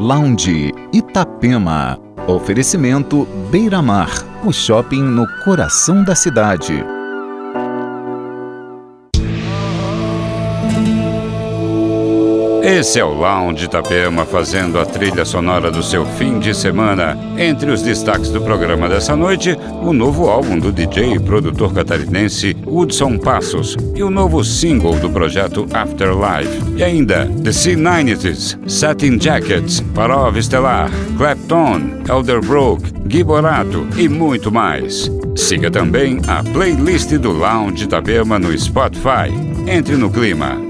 Lounge Itapema. Oferecimento Beira Mar, o shopping no coração da cidade. Esse é o Lounge Itapema fazendo a trilha sonora do seu fim de semana. Entre os destaques do programa dessa noite, o novo álbum do DJ e produtor catarinense Hudson Passos e o novo single do projeto Afterlife. E ainda The C90s, Satin Jackets, Parov Estelar, Clapton, Elderbrook, Giborato e muito mais. Siga também a playlist do Lounge Itapema no Spotify. Entre no clima.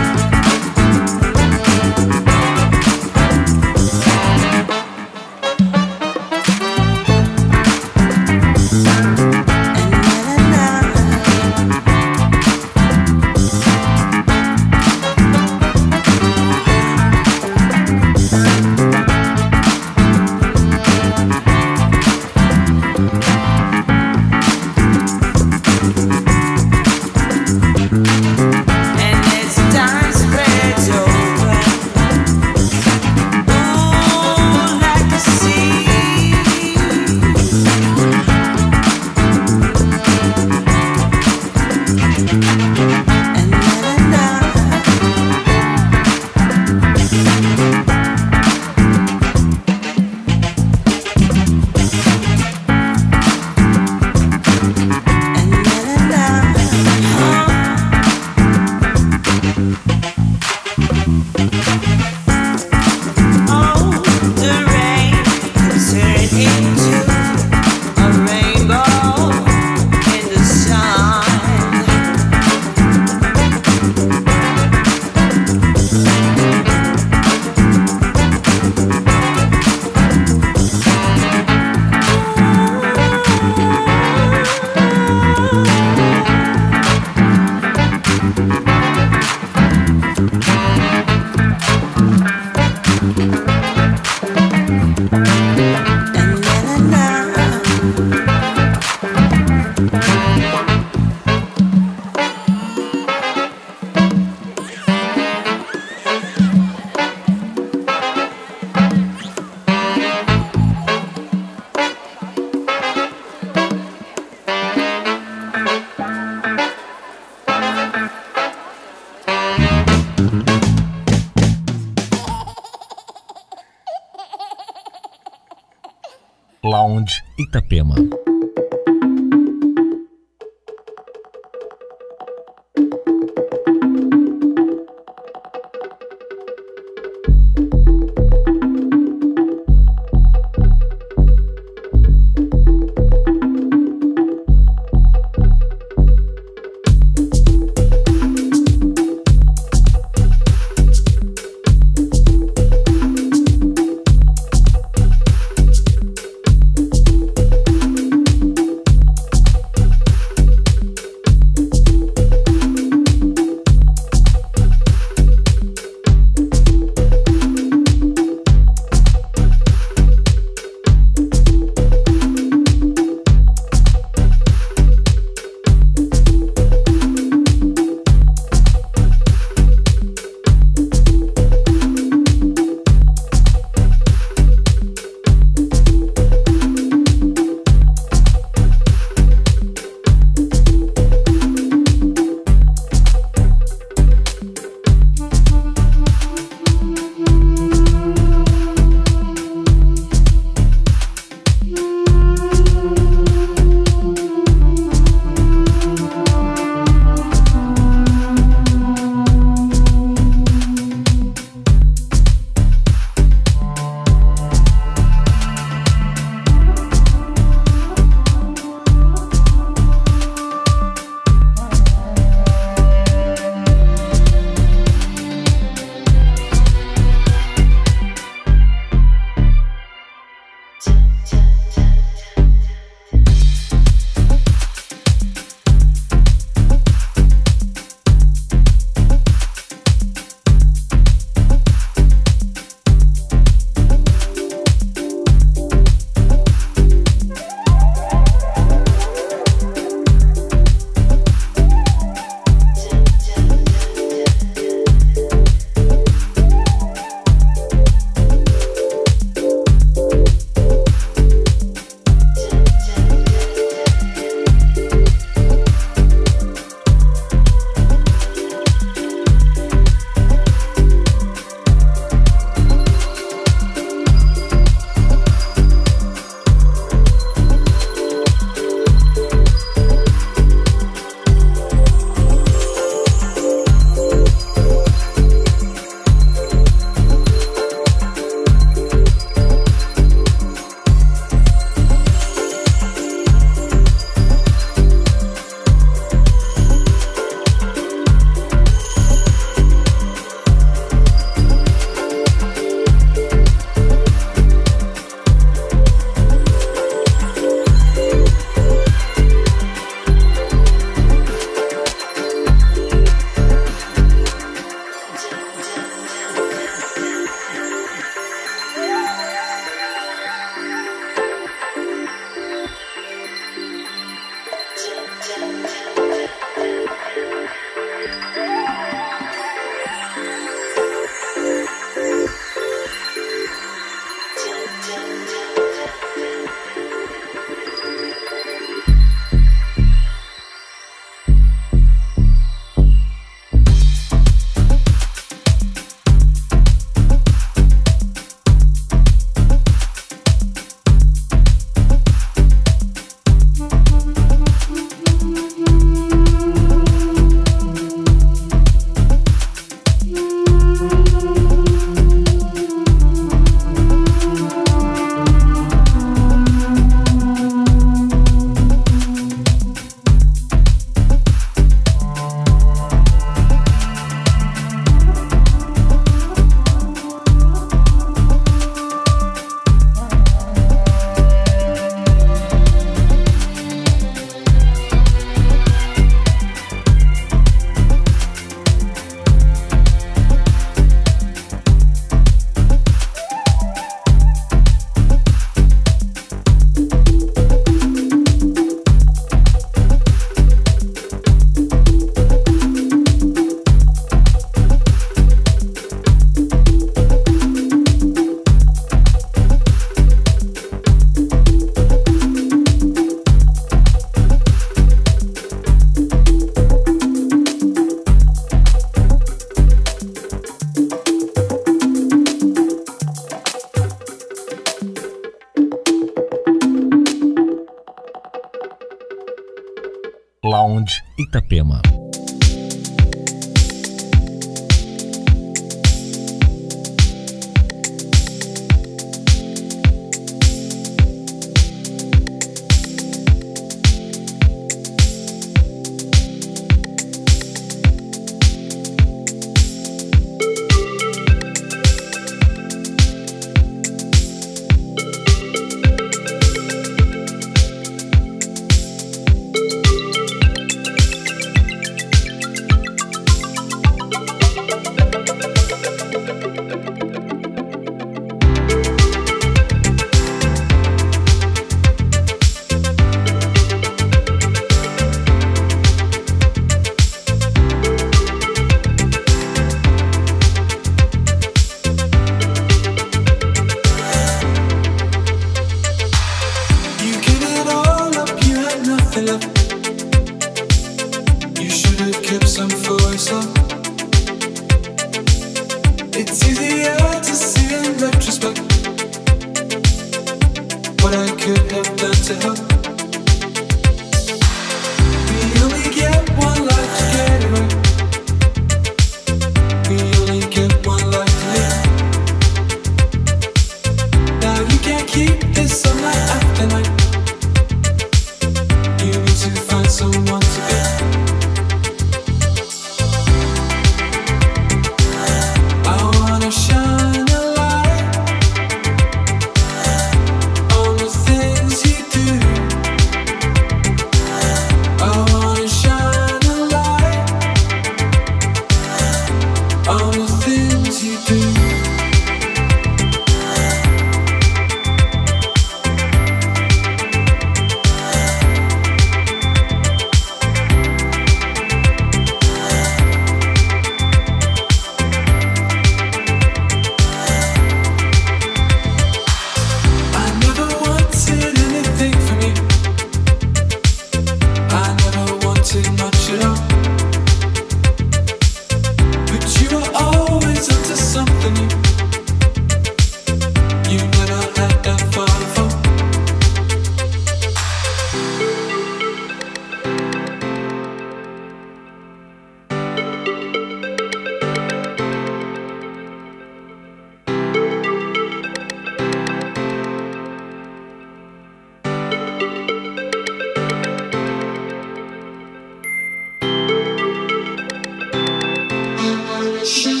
Thank.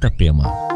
Itapema.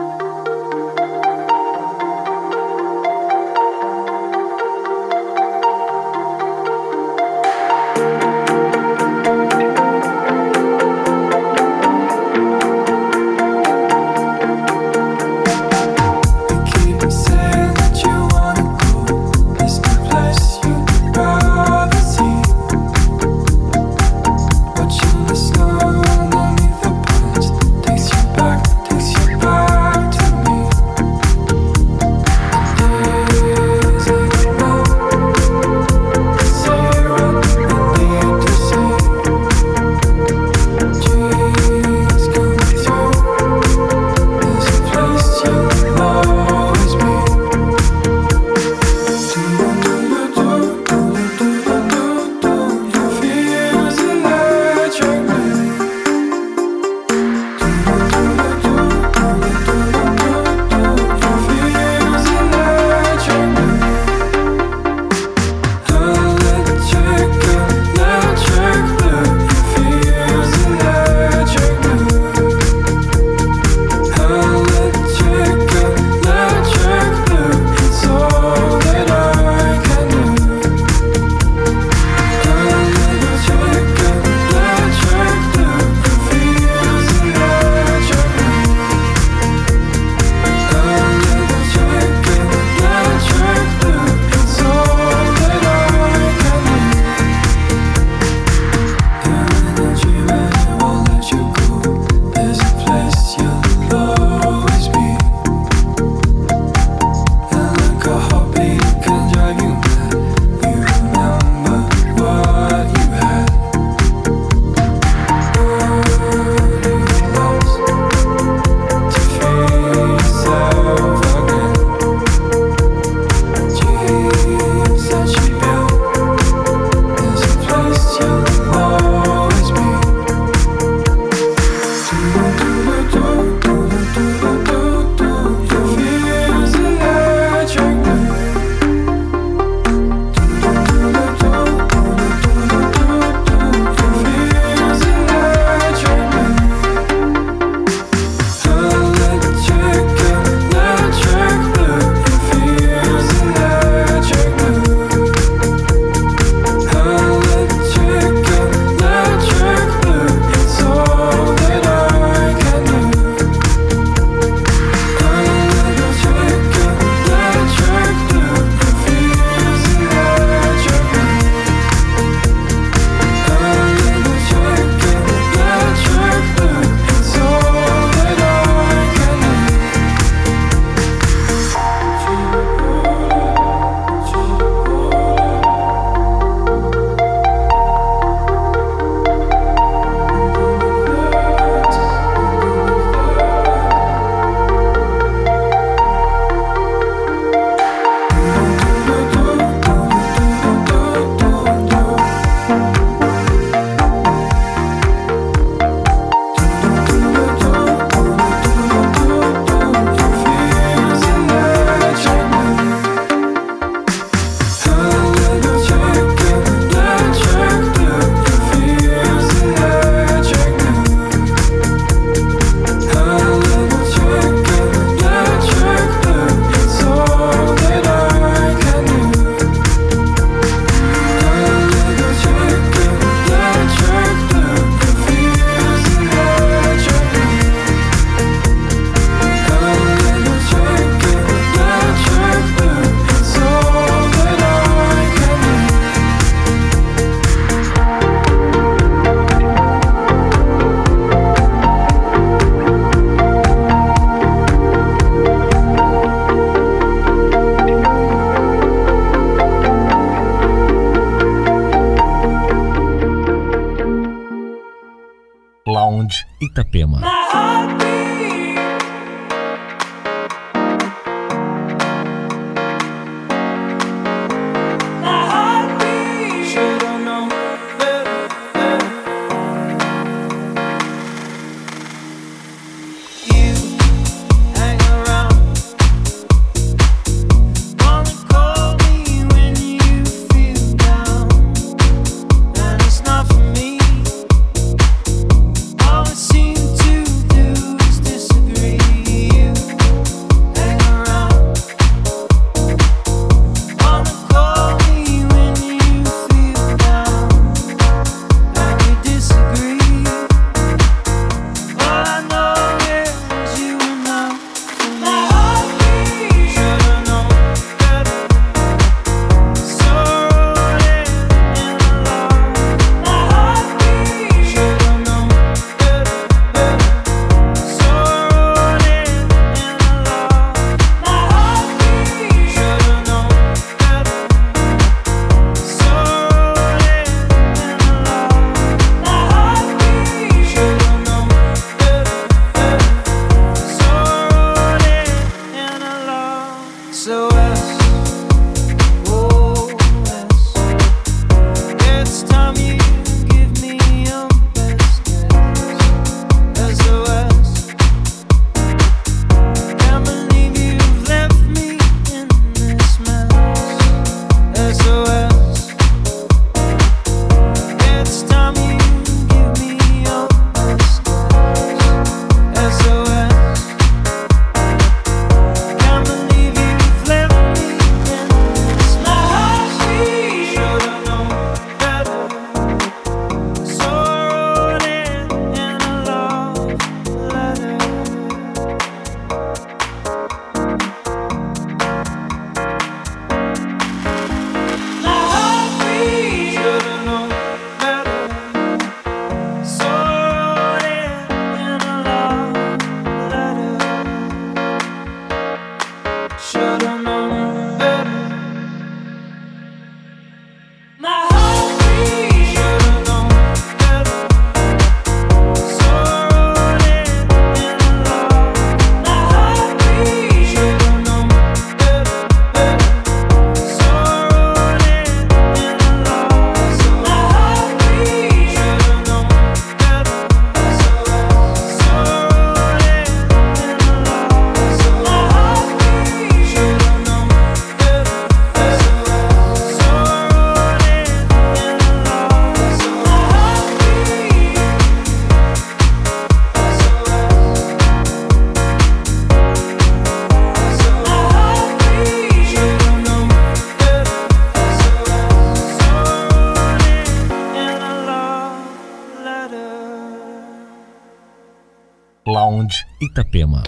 Itapema.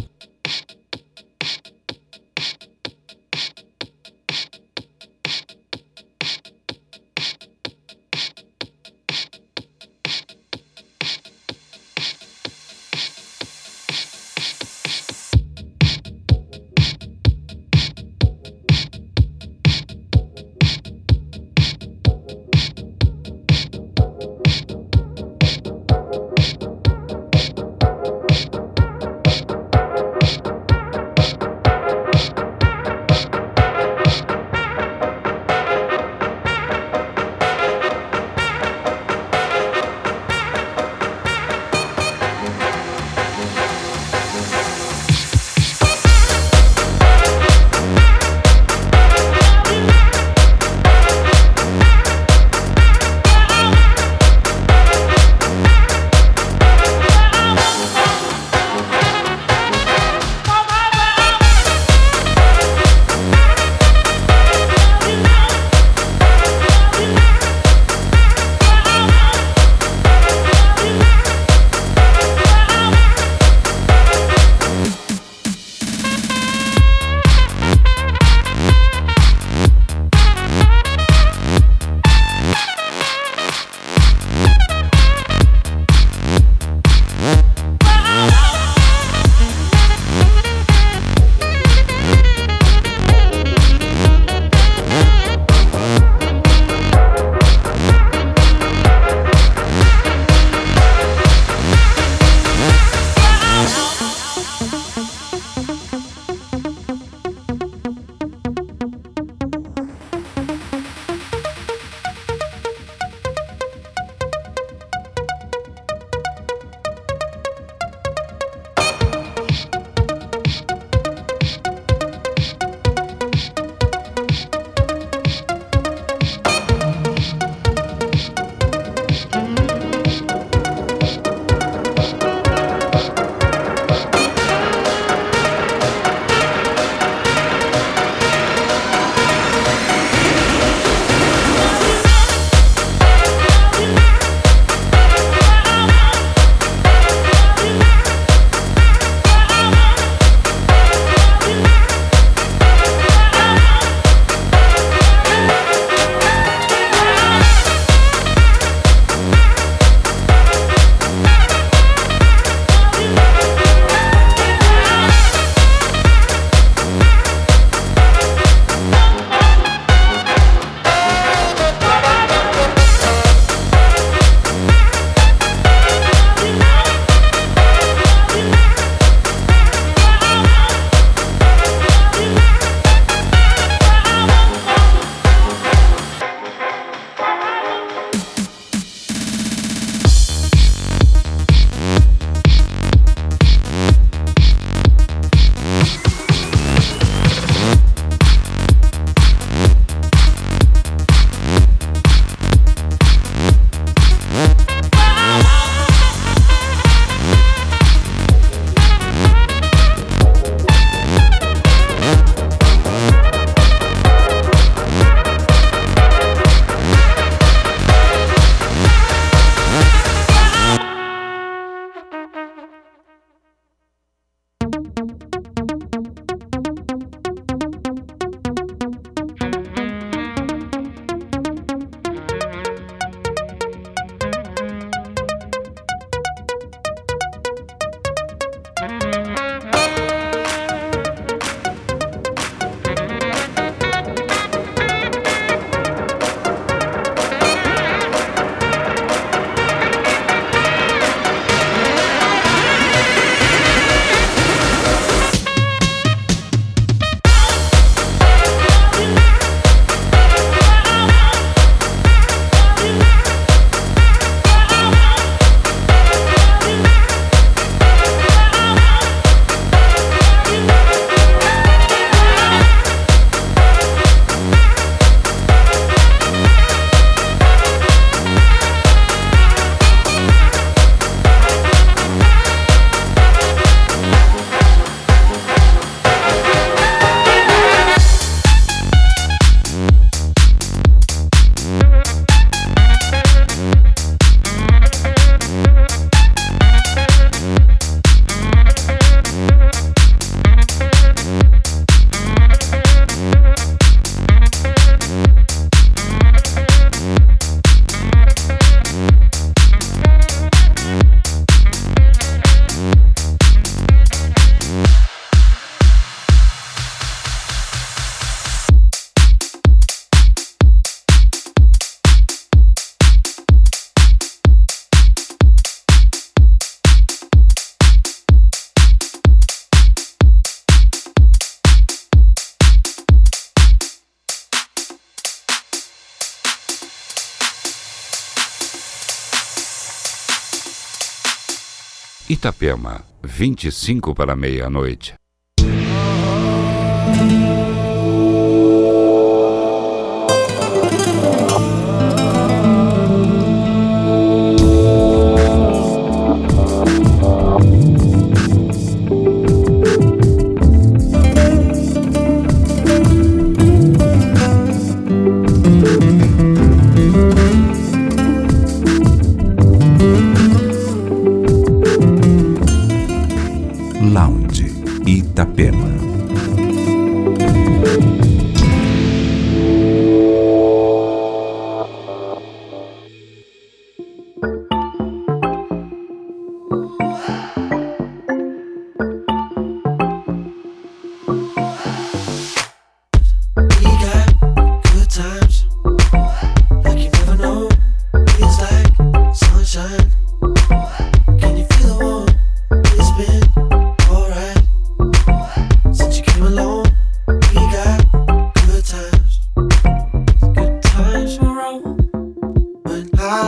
Itapema, 25 para meia-noite.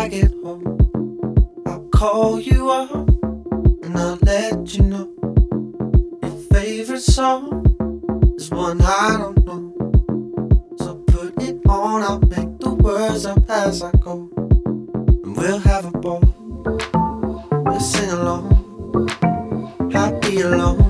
I get home. I'll call you up and I'll let you know. Your favorite song is one I don't know. So put it on, I'll make the words up as I go. And we'll have a ball. We'll sing along, happy alone.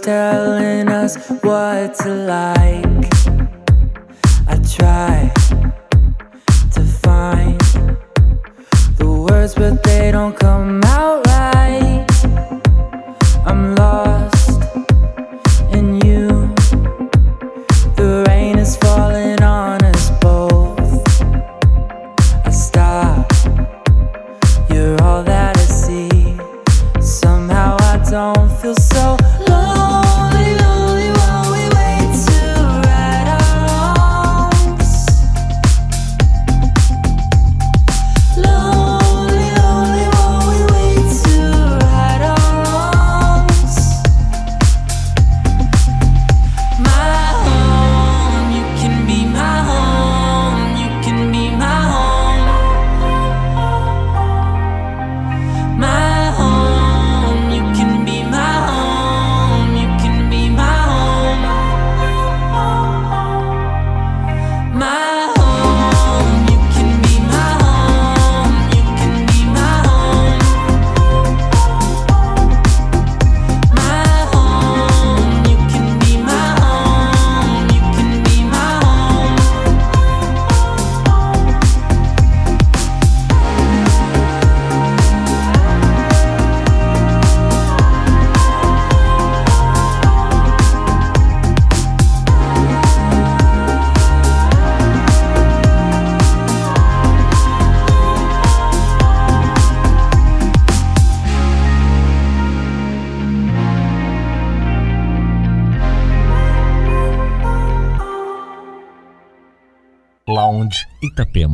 Telling us what to like. Хапема.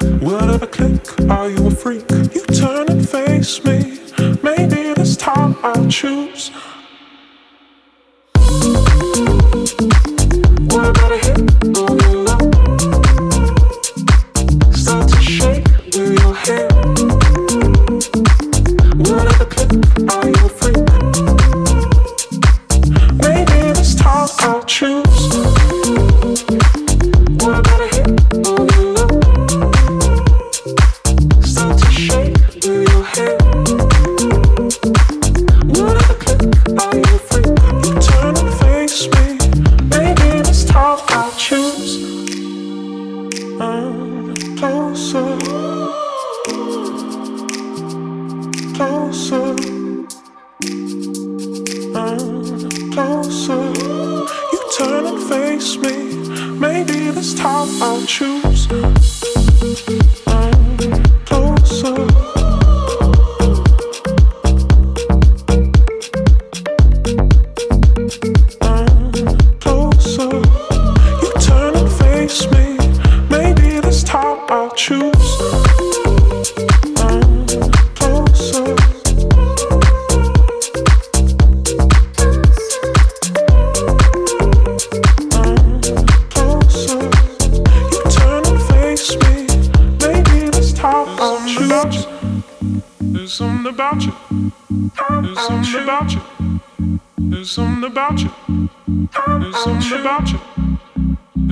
Will it ever click? Are you a freak? You turn and face me. Maybe this time I'll choose. What about a hit your love? Start to shake your ever click? Are you a freak? Maybe this time I'll choose. What about me. Maybe this time I'll choose.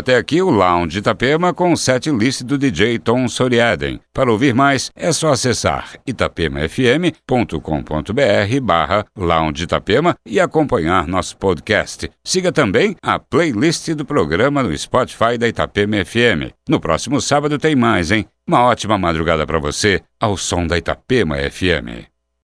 Até aqui o Lounge Itapema com o set list do DJ Tom Soriaden. Para ouvir mais, é só acessar itapemafm.com.br barra Lounge Itapema e acompanhar nosso podcast. Siga também a playlist do programa no Spotify da Itapema FM. No próximo sábado tem mais, hein? Uma ótima madrugada para você ao som da Itapema FM.